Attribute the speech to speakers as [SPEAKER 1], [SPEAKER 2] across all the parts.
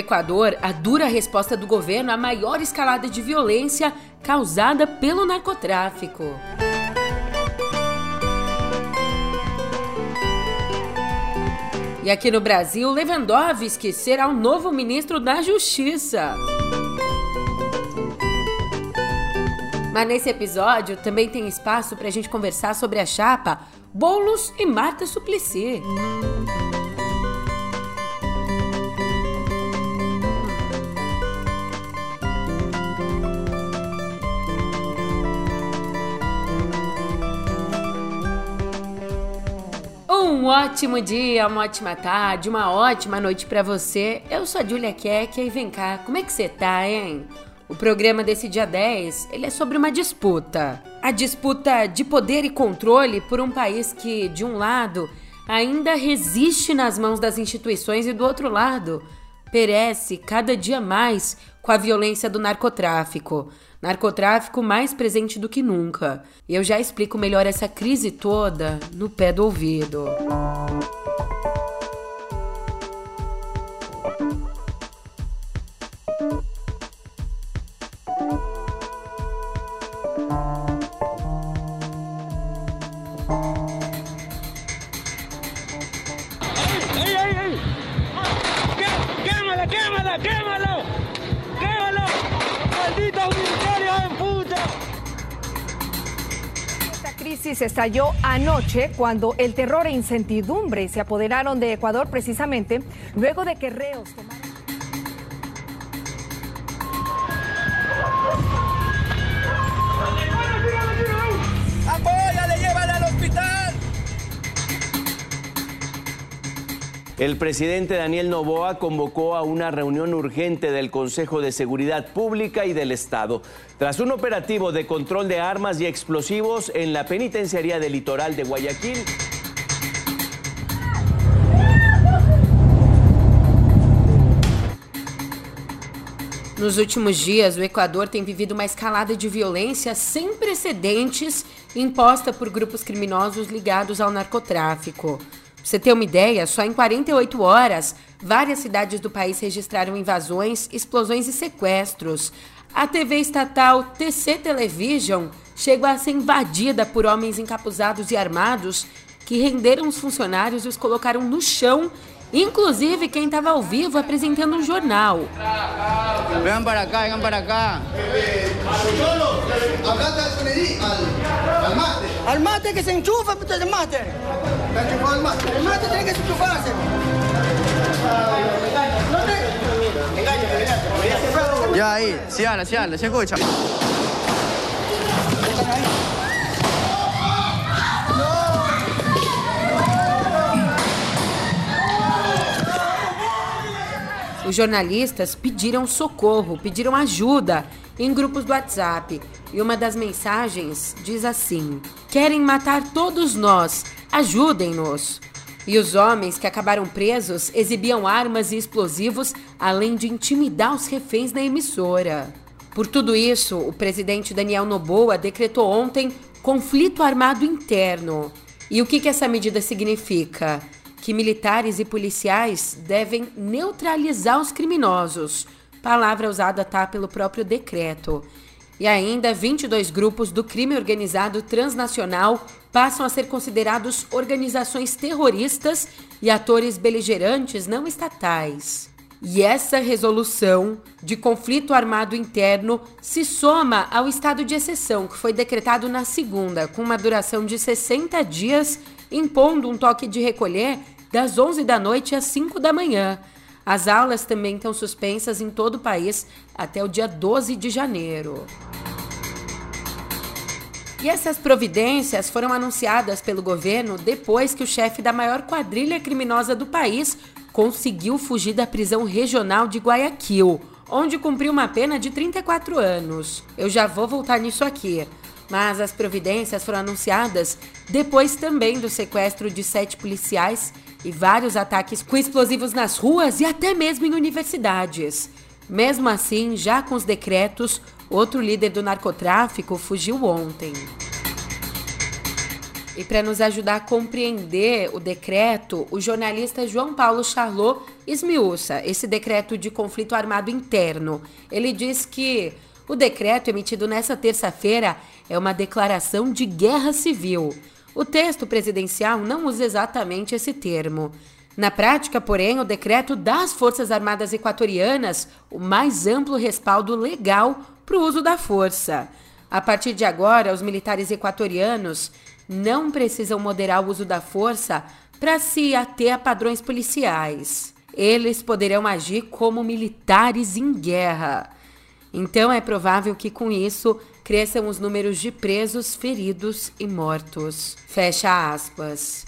[SPEAKER 1] Equador, a dura resposta do governo à maior escalada de violência causada pelo narcotráfico. E aqui no Brasil, Lewandowski será o novo ministro da Justiça. Mas nesse episódio também tem espaço para a gente conversar sobre a chapa Bolos e Marta Suplicy. Um ótimo dia, uma ótima tarde, uma ótima noite para você. Eu sou a Julia Keck e vem cá, como é que você tá, hein? O programa desse dia 10, ele é sobre uma disputa. A disputa de poder e controle por um país que, de um lado, ainda resiste nas mãos das instituições e do outro lado, perece cada dia mais com a violência do narcotráfico. Narcotráfico mais presente do que nunca. E eu já explico melhor essa crise toda no pé do ouvido. Música
[SPEAKER 2] crisis estalló anoche cuando el terror e incertidumbre se apoderaron de Ecuador precisamente luego de que reos tomaron...
[SPEAKER 3] El presidente Daniel Novoa convocó a una reunión urgente del Consejo de Seguridad Pública y del Estado tras un operativo de control de armas y explosivos en la penitenciaría del litoral de Guayaquil.
[SPEAKER 1] Nos últimos dias, o Equador tem vivido uma escalada de violência sem precedentes imposta por grupos criminosos ligados ao narcotráfico. Pra você ter uma ideia, só em 48 horas, várias cidades do país registraram invasões, explosões e sequestros. A TV estatal TC Television chegou a ser invadida por homens encapuzados e armados que renderam os funcionários e os colocaram no chão, inclusive quem estava ao vivo apresentando um jornal.
[SPEAKER 4] Venham para cá, venham para cá. Al mate que se enchufa, mate. El mate tiene que enchufarse. Ya ahí, se habla, se habla, se escucha.
[SPEAKER 1] Os jornalistas pediram socorro, pediram ajuda em grupos do WhatsApp. E uma das mensagens diz assim: Querem matar todos nós, ajudem-nos. E os homens que acabaram presos exibiam armas e explosivos, além de intimidar os reféns na emissora. Por tudo isso, o presidente Daniel Noboa decretou ontem conflito armado interno. E o que, que essa medida significa? Que militares e policiais devem neutralizar os criminosos palavra usada tá pelo próprio decreto. E ainda 22 grupos do crime organizado transnacional passam a ser considerados organizações terroristas e atores beligerantes não estatais. E essa resolução de conflito armado interno se soma ao estado de exceção que foi decretado na segunda, com uma duração de 60 dias, impondo um toque de recolher das 11 da noite às 5 da manhã. As aulas também estão suspensas em todo o país até o dia 12 de janeiro. E essas providências foram anunciadas pelo governo depois que o chefe da maior quadrilha criminosa do país conseguiu fugir da prisão regional de Guayaquil, onde cumpriu uma pena de 34 anos. Eu já vou voltar nisso aqui. Mas as providências foram anunciadas depois também do sequestro de sete policiais e vários ataques com explosivos nas ruas e até mesmo em universidades. Mesmo assim, já com os decretos, outro líder do narcotráfico fugiu ontem. E para nos ajudar a compreender o decreto, o jornalista João Paulo Charlot esmiuça esse decreto de conflito armado interno. Ele diz que o decreto emitido nesta terça-feira é uma declaração de guerra civil. O texto presidencial não usa exatamente esse termo. Na prática, porém, o decreto dá às Forças Armadas Equatorianas o mais amplo respaldo legal para o uso da força. A partir de agora, os militares equatorianos não precisam moderar o uso da força para se ater a padrões policiais. Eles poderão agir como militares em guerra. Então é provável que com isso cresçam os números de presos, feridos e mortos. Fecha aspas.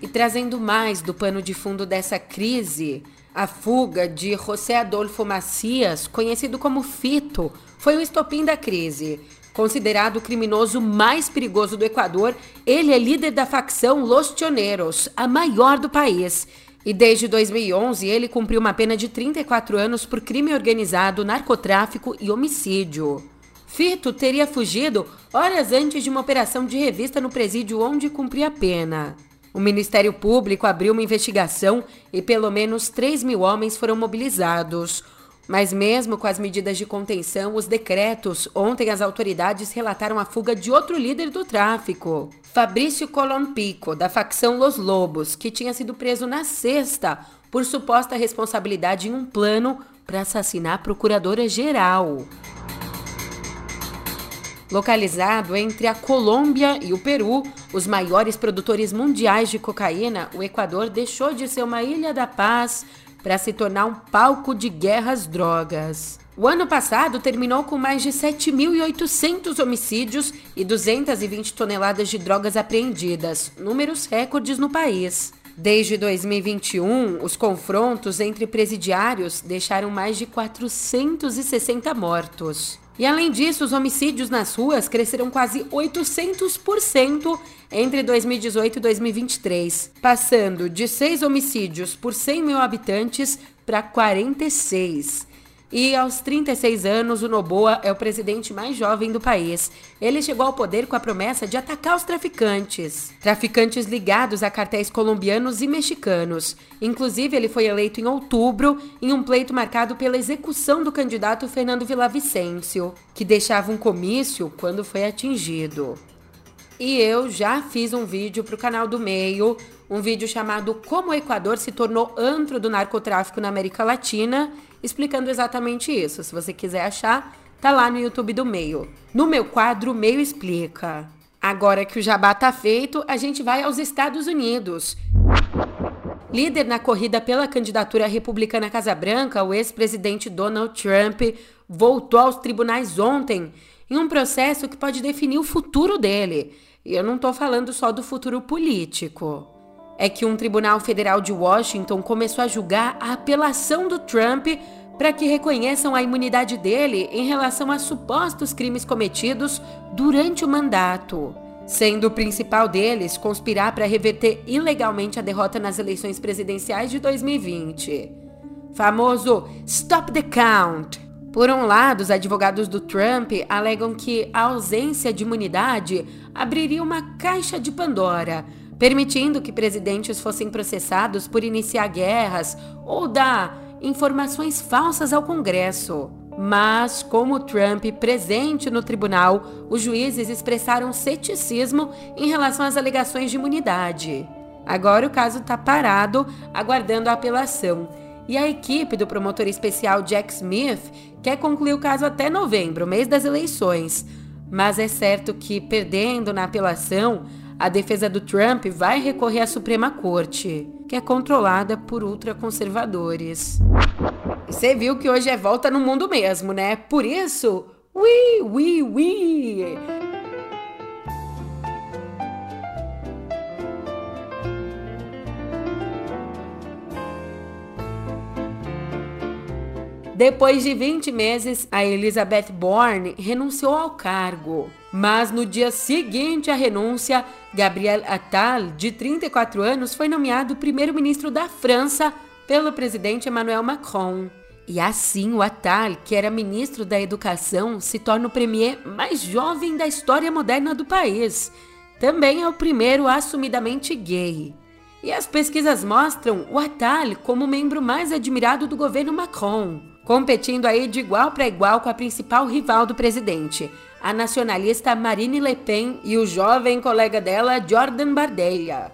[SPEAKER 1] E trazendo mais do pano de fundo dessa crise, a fuga de José Adolfo Macias, conhecido como Fito, foi o estopim da crise. Considerado o criminoso mais perigoso do Equador, ele é líder da facção Los Tioneros, a maior do país e desde 2011 ele cumpriu uma pena de 34 anos por crime organizado, narcotráfico e homicídio. Fito teria fugido horas antes de uma operação de revista no presídio onde cumpria a pena. O Ministério Público abriu uma investigação e pelo menos 3 mil homens foram mobilizados. Mas, mesmo com as medidas de contenção, os decretos, ontem as autoridades relataram a fuga de outro líder do tráfico, Fabrício Colompico, da facção Los Lobos, que tinha sido preso na sexta por suposta responsabilidade em um plano para assassinar a procuradora-geral. Localizado entre a Colômbia e o Peru, os maiores produtores mundiais de cocaína, o Equador deixou de ser uma ilha da paz para se tornar um palco de guerras drogas. O ano passado terminou com mais de 7.800 homicídios e 220 toneladas de drogas apreendidas, números recordes no país. Desde 2021, os confrontos entre presidiários deixaram mais de 460 mortos. E além disso, os homicídios nas ruas cresceram quase 800% entre 2018 e 2023, passando de 6 homicídios por 100 mil habitantes para 46. E aos 36 anos, o Noboa é o presidente mais jovem do país. Ele chegou ao poder com a promessa de atacar os traficantes. Traficantes ligados a cartéis colombianos e mexicanos. Inclusive, ele foi eleito em outubro em um pleito marcado pela execução do candidato Fernando Villavicencio, que deixava um comício quando foi atingido. E eu já fiz um vídeo para o canal do Meio, um vídeo chamado Como o Equador se tornou antro do narcotráfico na América Latina explicando exatamente isso. Se você quiser achar, tá lá no YouTube do Meio. No meu quadro Meio Explica. Agora que o jabá tá feito, a gente vai aos Estados Unidos. Líder na corrida pela candidatura republicana Casa Branca, o ex-presidente Donald Trump voltou aos tribunais ontem em um processo que pode definir o futuro dele. E eu não estou falando só do futuro político é que um tribunal federal de Washington começou a julgar a apelação do Trump para que reconheçam a imunidade dele em relação a supostos crimes cometidos durante o mandato, sendo o principal deles conspirar para reverter ilegalmente a derrota nas eleições presidenciais de 2020. Famoso Stop the Count. Por um lado, os advogados do Trump alegam que a ausência de imunidade abriria uma caixa de Pandora permitindo que presidentes fossem processados por iniciar guerras ou dar informações falsas ao Congresso. Mas, como Trump presente no tribunal, os juízes expressaram ceticismo em relação às alegações de imunidade. Agora o caso está parado, aguardando a apelação. E a equipe do promotor especial Jack Smith quer concluir o caso até novembro, mês das eleições. Mas é certo que, perdendo na apelação, a defesa do Trump vai recorrer à Suprema Corte, que é controlada por ultraconservadores. Você viu que hoje é volta no mundo mesmo, né? Por isso, ui, ui, ui! Depois de 20 meses, a Elizabeth Bourne renunciou ao cargo. Mas no dia seguinte à renúncia, Gabriel Attal, de 34 anos, foi nomeado primeiro-ministro da França pelo presidente Emmanuel Macron. E assim o Attal, que era ministro da Educação, se torna o premier mais jovem da história moderna do país. Também é o primeiro assumidamente gay. E as pesquisas mostram o Attal como o membro mais admirado do governo Macron, competindo aí de igual para igual com a principal rival do presidente, a nacionalista Marine Le Pen e o jovem colega dela, Jordan Bardella.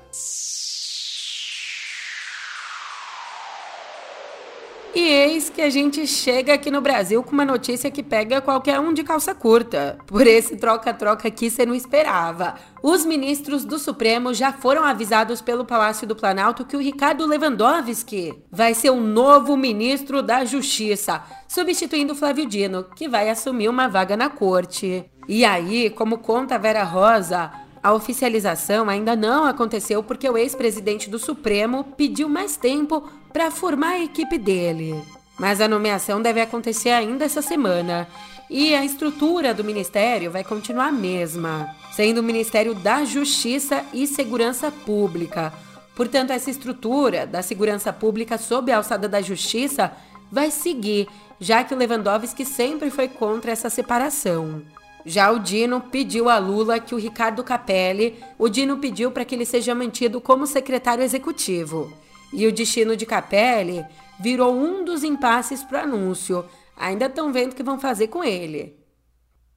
[SPEAKER 1] E eis que a gente chega aqui no Brasil com uma notícia que pega qualquer um de calça curta. Por esse troca-troca aqui você não esperava. Os ministros do Supremo já foram avisados pelo Palácio do Planalto que o Ricardo Lewandowski vai ser o novo ministro da Justiça, substituindo Flávio Dino, que vai assumir uma vaga na corte. E aí, como conta Vera Rosa, a oficialização ainda não aconteceu porque o ex-presidente do Supremo pediu mais tempo para formar a equipe dele. Mas a nomeação deve acontecer ainda essa semana. E a estrutura do ministério vai continuar a mesma, sendo o Ministério da Justiça e Segurança Pública. Portanto, essa estrutura da segurança pública sob a alçada da justiça vai seguir, já que o Lewandowski sempre foi contra essa separação. Já o Dino pediu a Lula que o Ricardo Capelli, o Dino pediu para que ele seja mantido como secretário executivo. E o destino de Capelli virou um dos impasses para o anúncio. Ainda estão vendo o que vão fazer com ele.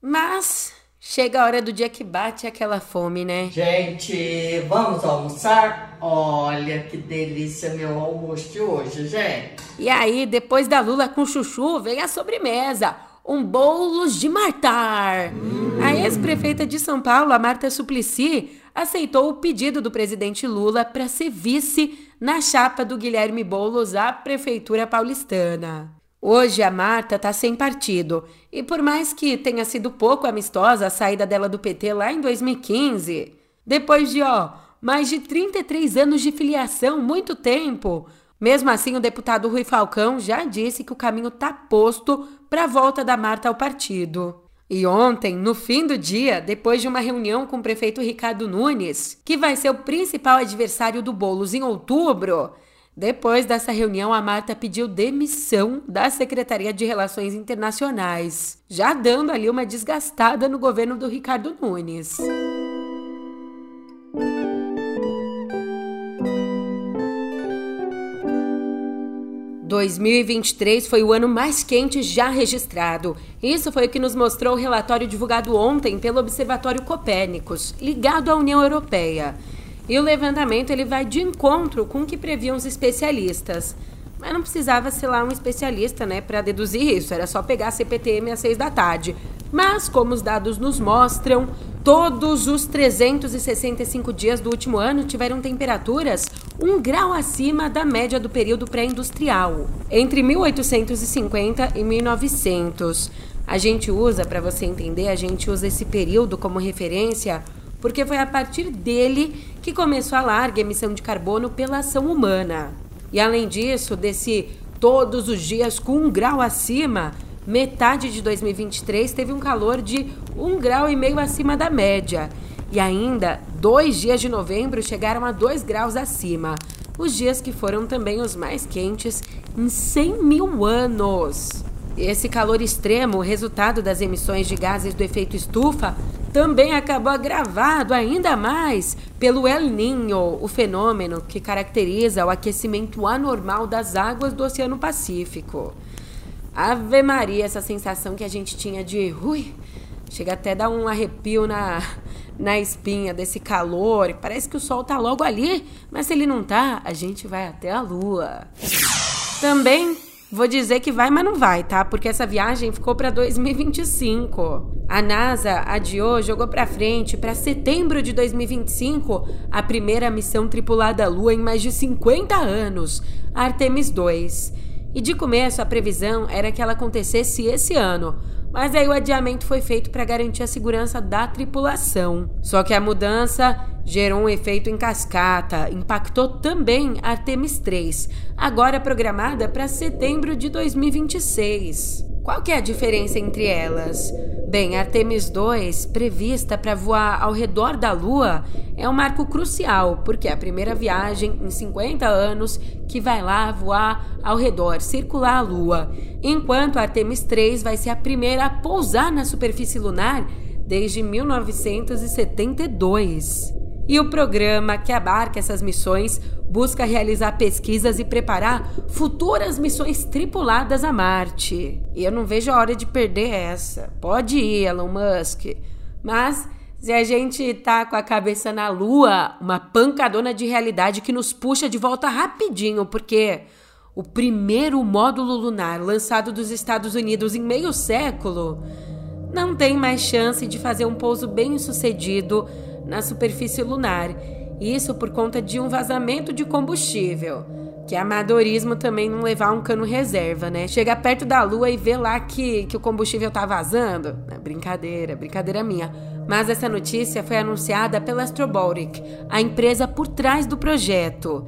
[SPEAKER 1] Mas chega a hora do dia que bate aquela fome, né?
[SPEAKER 5] Gente, vamos almoçar? Olha que delícia meu almoço de hoje, gente.
[SPEAKER 1] E aí, depois da Lula com chuchu, vem a sobremesa um bolos de Martar. A ex-prefeita de São Paulo, a Marta Suplicy, aceitou o pedido do presidente Lula para ser vice na chapa do Guilherme Boulos à prefeitura paulistana. Hoje a Marta está sem partido e por mais que tenha sido pouco amistosa a saída dela do PT lá em 2015, depois de ó, mais de 33 anos de filiação, muito tempo, mesmo assim, o deputado Rui Falcão já disse que o caminho está posto para a volta da Marta ao partido. E ontem, no fim do dia, depois de uma reunião com o prefeito Ricardo Nunes, que vai ser o principal adversário do Bolos em outubro, depois dessa reunião, a Marta pediu demissão da Secretaria de Relações Internacionais, já dando ali uma desgastada no governo do Ricardo Nunes. 2023 foi o ano mais quente já registrado. Isso foi o que nos mostrou o relatório divulgado ontem pelo Observatório Copérnicos, ligado à União Europeia. E o levantamento ele vai de encontro com o que previam os especialistas. Mas não precisava ser lá um especialista, né, para deduzir isso. Era só pegar a CPTM às seis da tarde. Mas, como os dados nos mostram, todos os 365 dias do último ano tiveram temperaturas um grau acima da média do período pré-industrial, entre 1850 e 1900. A gente usa, para você entender, a gente usa esse período como referência porque foi a partir dele que começou a larga emissão de carbono pela ação humana. E além disso, desse todos os dias com um grau acima, metade de 2023 teve um calor de um grau e meio acima da média. E ainda, dois dias de novembro chegaram a 2 graus acima. Os dias que foram também os mais quentes em 100 mil anos. Esse calor extremo, resultado das emissões de gases do efeito estufa, também acabou agravado ainda mais pelo El Niño, o fenômeno que caracteriza o aquecimento anormal das águas do Oceano Pacífico. Ave Maria, essa sensação que a gente tinha de, ui, chega até a dar um arrepio na, na espinha desse calor. Parece que o sol tá logo ali, mas se ele não tá, a gente vai até a lua. Também vou dizer que vai, mas não vai, tá? Porque essa viagem ficou para 2025. A NASA adiou, jogou para frente para setembro de 2025 a primeira missão tripulada à Lua em mais de 50 anos, Artemis 2. E de começo a previsão era que ela acontecesse esse ano, mas aí o adiamento foi feito para garantir a segurança da tripulação. Só que a mudança gerou um efeito em cascata, impactou também Artemis 3, agora programada para setembro de 2026. Qual que é a diferença entre elas? Bem, Artemis 2, prevista para voar ao redor da Lua, é um marco crucial, porque é a primeira viagem em 50 anos que vai lá voar ao redor, circular a Lua, enquanto Artemis 3 vai ser a primeira a pousar na superfície lunar desde 1972. E o programa que abarca essas missões busca realizar pesquisas e preparar futuras missões tripuladas a Marte. E eu não vejo a hora de perder essa. Pode ir, Elon Musk. Mas se a gente tá com a cabeça na lua, uma pancadona de realidade que nos puxa de volta rapidinho, porque o primeiro módulo lunar lançado dos Estados Unidos em meio século não tem mais chance de fazer um pouso bem sucedido na superfície lunar isso por conta de um vazamento de combustível. Que é amadorismo também não levar um cano reserva, né? Chegar perto da lua e ver lá que, que o combustível tá vazando. É brincadeira, brincadeira minha. Mas essa notícia foi anunciada pela Astrobotic, a empresa por trás do projeto.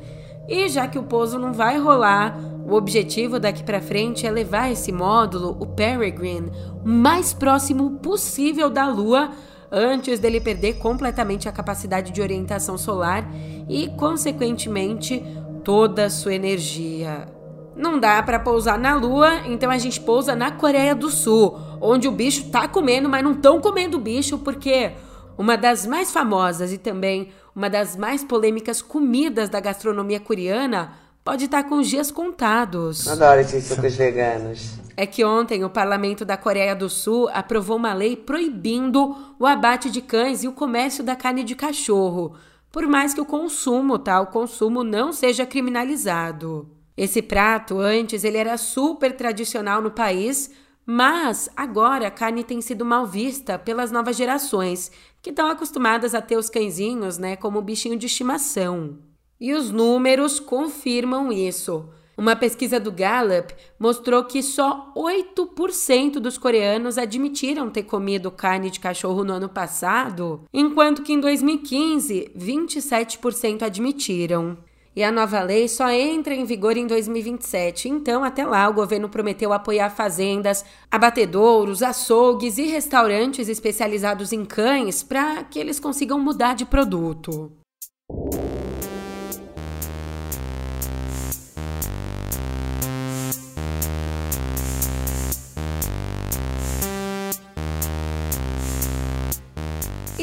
[SPEAKER 1] E já que o pouso não vai rolar, o objetivo daqui para frente é levar esse módulo, o Peregrine, o mais próximo possível da Lua antes dele perder completamente a capacidade de orientação solar e, consequentemente, toda a sua energia. Não dá para pousar na Lua, então a gente pousa na Coreia do Sul, onde o bicho tá comendo, mas não tão comendo o bicho porque uma das mais famosas e também uma das mais polêmicas comidas da gastronomia coreana pode estar tá com os dias contados.
[SPEAKER 6] Adoro esses sucos veganos
[SPEAKER 1] é que ontem o parlamento da Coreia do Sul aprovou uma lei proibindo o abate de cães e o comércio da carne de cachorro, por mais que o consumo, tá, o consumo não seja criminalizado. Esse prato antes ele era super tradicional no país, mas agora a carne tem sido mal vista pelas novas gerações, que estão acostumadas a ter os cãezinhos, né, como bichinho de estimação. E os números confirmam isso. Uma pesquisa do Gallup mostrou que só 8% dos coreanos admitiram ter comido carne de cachorro no ano passado, enquanto que em 2015, 27% admitiram. E a nova lei só entra em vigor em 2027. Então, até lá, o governo prometeu apoiar fazendas, abatedouros, açougues e restaurantes especializados em cães para que eles consigam mudar de produto.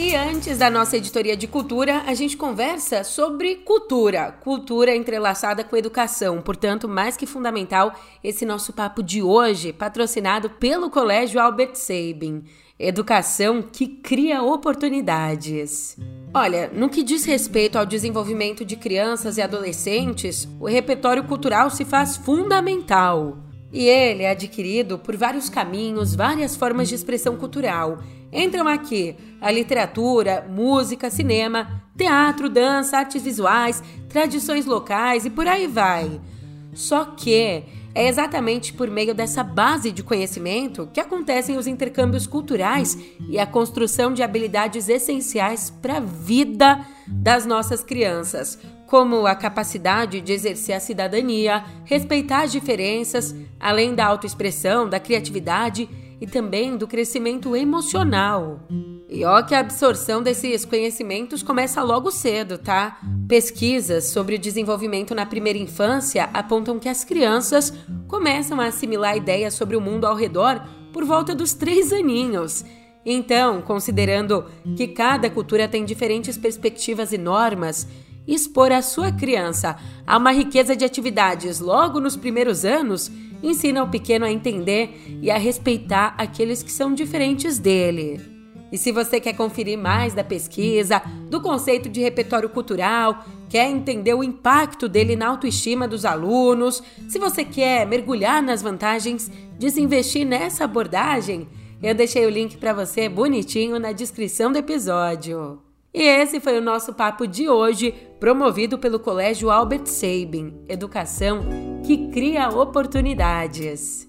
[SPEAKER 1] E antes da nossa editoria de cultura, a gente conversa sobre cultura, cultura entrelaçada com educação. Portanto, mais que fundamental esse nosso papo de hoje, patrocinado pelo Colégio Albert Sabin. Educação que cria oportunidades. Olha, no que diz respeito ao desenvolvimento de crianças e adolescentes, o repertório cultural se faz fundamental. E ele é adquirido por vários caminhos, várias formas de expressão cultural. Entram aqui a literatura, música, cinema, teatro, dança, artes visuais, tradições locais e por aí vai. Só que é exatamente por meio dessa base de conhecimento que acontecem os intercâmbios culturais e a construção de habilidades essenciais para a vida das nossas crianças, como a capacidade de exercer a cidadania, respeitar as diferenças, além da autoexpressão, da criatividade e também do crescimento emocional. E ó que a absorção desses conhecimentos começa logo cedo, tá? Pesquisas sobre o desenvolvimento na primeira infância apontam que as crianças começam a assimilar ideias sobre o mundo ao redor por volta dos três aninhos. Então, considerando que cada cultura tem diferentes perspectivas e normas, expor a sua criança a uma riqueza de atividades logo nos primeiros anos ensina o pequeno a entender e a respeitar aqueles que são diferentes dele. E se você quer conferir mais da pesquisa, do conceito de repertório cultural, quer entender o impacto dele na autoestima dos alunos, se você quer mergulhar nas vantagens de se investir nessa abordagem, eu deixei o link para você bonitinho na descrição do episódio. E esse foi o nosso papo de hoje, promovido pelo Colégio Albert Sabin Educação que cria oportunidades.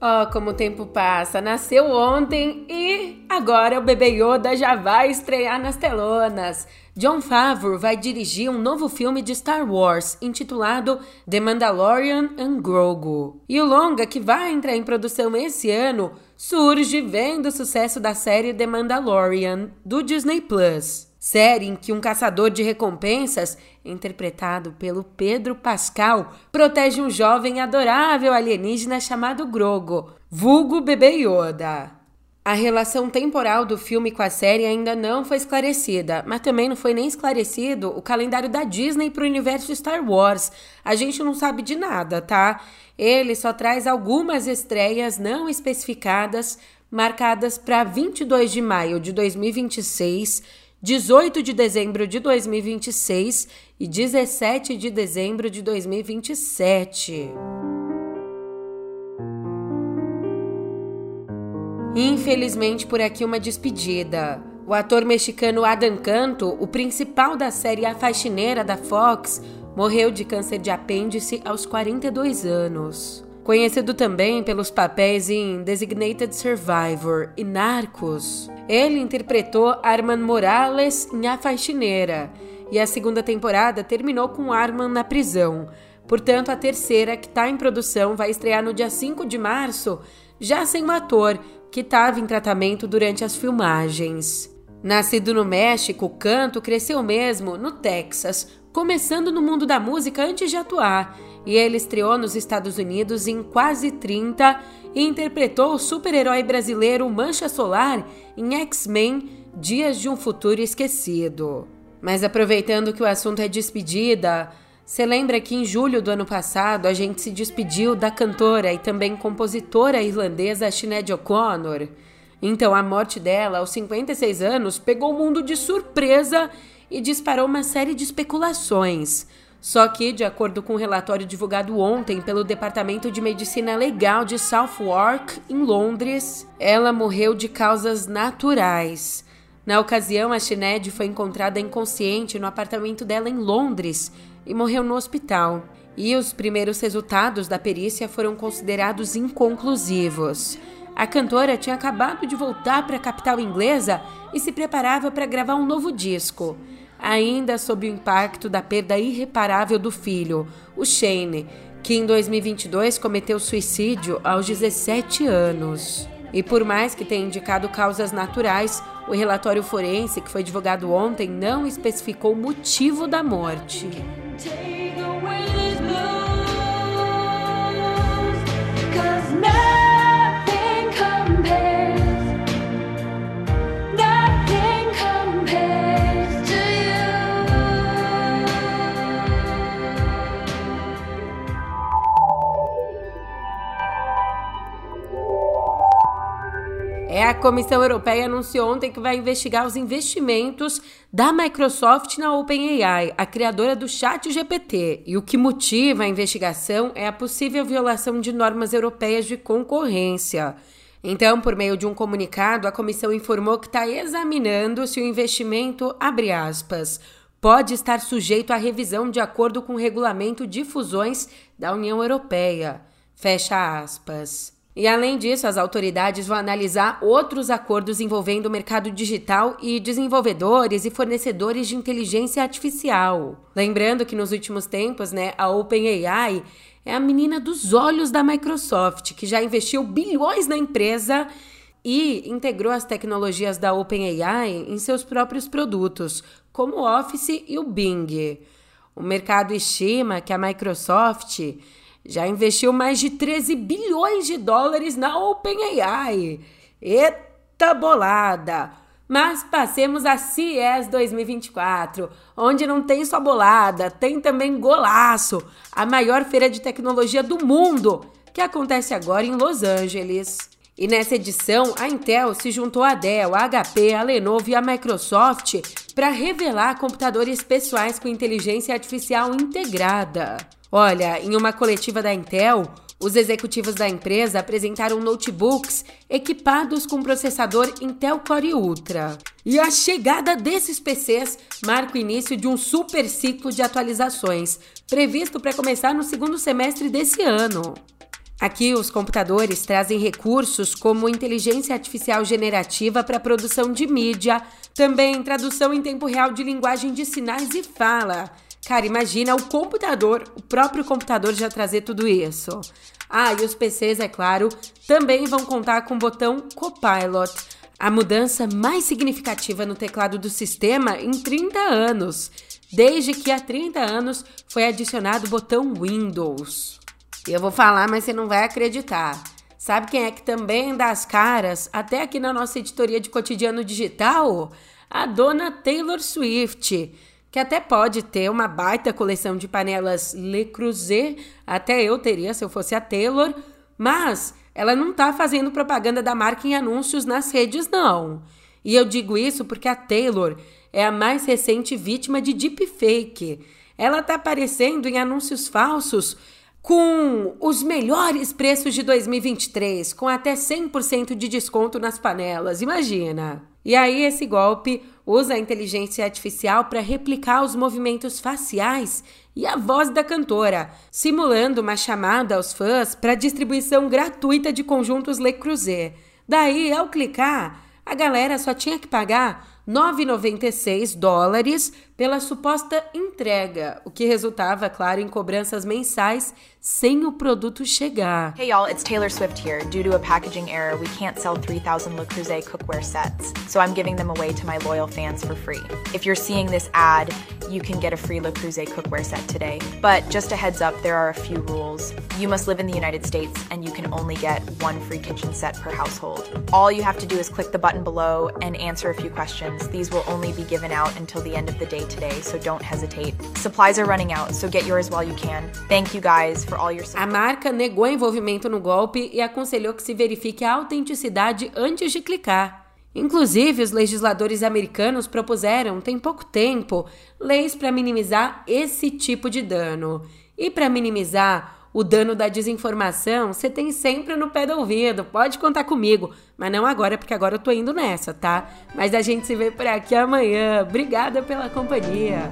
[SPEAKER 1] Só como o tempo passa. Nasceu ontem e agora o bebê Yoda já vai estrear nas telonas. John Favreau vai dirigir um novo filme de Star Wars intitulado The Mandalorian and Grogu. E o longa que vai entrar em produção esse ano surge vendo o sucesso da série The Mandalorian do Disney Plus. Série em que um caçador de recompensas, interpretado pelo Pedro Pascal, protege um jovem adorável alienígena chamado Grogo, vulgo bebê Yoda. A relação temporal do filme com a série ainda não foi esclarecida, mas também não foi nem esclarecido o calendário da Disney para o universo Star Wars. A gente não sabe de nada, tá? Ele só traz algumas estreias não especificadas, marcadas para 22 de maio de 2026, 18 de dezembro de 2026 e 17 de dezembro de 2027. Infelizmente, por aqui uma despedida. O ator mexicano Adam Canto, o principal da série A Faxineira da Fox, morreu de câncer de apêndice aos 42 anos. Conhecido também pelos papéis em Designated Survivor e Narcos, ele interpretou Arman Morales em A Faxineira e a segunda temporada terminou com Arman na prisão. Portanto, a terceira, que está em produção, vai estrear no dia 5 de março, já sem o ator, que estava em tratamento durante as filmagens. Nascido no México, Canto cresceu mesmo no Texas, começando no mundo da música antes de atuar, e ele estreou nos Estados Unidos em quase 30 e interpretou o super-herói brasileiro Mancha Solar em X-Men Dias de um Futuro Esquecido. Mas aproveitando que o assunto é despedida, você lembra que em julho do ano passado a gente se despediu da cantora e também compositora irlandesa Sinead O'Connor? Então a morte dela, aos 56 anos, pegou o mundo de surpresa e disparou uma série de especulações. Só que, de acordo com um relatório divulgado ontem pelo Departamento de Medicina Legal de Southwark, em Londres, ela morreu de causas naturais. Na ocasião, a Sinead foi encontrada inconsciente no apartamento dela em Londres e morreu no hospital. E os primeiros resultados da perícia foram considerados inconclusivos. A cantora tinha acabado de voltar para a capital inglesa e se preparava para gravar um novo disco, ainda sob o impacto da perda irreparável do filho, o Shane, que em 2022 cometeu suicídio aos 17 anos. E por mais que tenha indicado causas naturais, o relatório forense que foi divulgado ontem não especificou o motivo da morte. A Comissão Europeia anunciou ontem que vai investigar os investimentos da Microsoft na OpenAI, a criadora do Chat GPT. E o que motiva a investigação é a possível violação de normas europeias de concorrência. Então, por meio de um comunicado, a comissão informou que está examinando se o investimento, abre aspas, pode estar sujeito à revisão de acordo com o regulamento de fusões da União Europeia. Fecha aspas. E além disso, as autoridades vão analisar outros acordos envolvendo o mercado digital e desenvolvedores e fornecedores de inteligência artificial. Lembrando que nos últimos tempos, né, a OpenAI é a menina dos olhos da Microsoft, que já investiu bilhões na empresa e integrou as tecnologias da OpenAI em seus próprios produtos, como o Office e o Bing. O mercado estima que a Microsoft já investiu mais de 13 bilhões de dólares na OpenAI. Eita bolada! Mas passemos a CES 2024, onde não tem só bolada, tem também golaço, a maior feira de tecnologia do mundo, que acontece agora em Los Angeles. E nessa edição, a Intel se juntou à Dell, a HP, a Lenovo e a Microsoft para revelar computadores pessoais com inteligência artificial integrada. Olha, em uma coletiva da Intel, os executivos da empresa apresentaram notebooks equipados com processador Intel Core Ultra. E a chegada desses PCs marca o início de um super ciclo de atualizações, previsto para começar no segundo semestre desse ano. Aqui, os computadores trazem recursos como inteligência artificial generativa para produção de mídia, também tradução em tempo real de linguagem de sinais e fala. Cara, imagina o computador, o próprio computador já trazer tudo isso. Ah, e os PCs, é claro, também vão contar com o botão Copilot, a mudança mais significativa no teclado do sistema em 30 anos, desde que há 30 anos foi adicionado o botão Windows. Eu vou falar, mas você não vai acreditar. Sabe quem é que também dá as caras, até aqui na nossa editoria de cotidiano digital? A dona Taylor Swift, que até pode ter uma baita coleção de panelas Le Creuset, até eu teria se eu fosse a Taylor, mas ela não tá fazendo propaganda da marca em anúncios nas redes, não. E eu digo isso porque a Taylor é a mais recente vítima de deepfake. Ela tá aparecendo em anúncios falsos com os melhores preços de 2023, com até 100% de desconto nas panelas. Imagina! E aí, esse golpe usa a inteligência artificial para replicar os movimentos faciais e a voz da cantora, simulando uma chamada aos fãs para distribuição gratuita de conjuntos Le Creuset. Daí, ao clicar, a galera só tinha que pagar 9,96 dólares pela suposta entrega, o que resultava, claro, em cobranças mensais sem o produto chegar.
[SPEAKER 7] Hey y'all, it's Taylor Swift here. Due to a packaging error, we can't sell 3,000 Le Creuset cookware sets, so I'm giving them away to my loyal fans for free. If you're seeing this ad, you can get a free Le Creuset cookware set today. But just a heads up, there are a few rules. You must live in the United States and you can only get one free kitchen set per household. All you have to do is click the button below and answer a few questions. These will only be given out until the end of the day today, so don't hesitate. Supplies are running out, so get yours while you can. Thank you guys for all your support.
[SPEAKER 1] A marca negou envolvimento no golpe e aconselhou que se verifique a autenticidade antes de clicar. Inclusive, os legisladores americanos propuseram, tem pouco tempo, leis para minimizar esse tipo de dano. E para minimizar o dano da desinformação, você tem sempre no pé do ouvido. Pode contar comigo, mas não agora, porque agora eu tô indo nessa, tá? Mas a gente se vê por aqui amanhã. Obrigada pela companhia.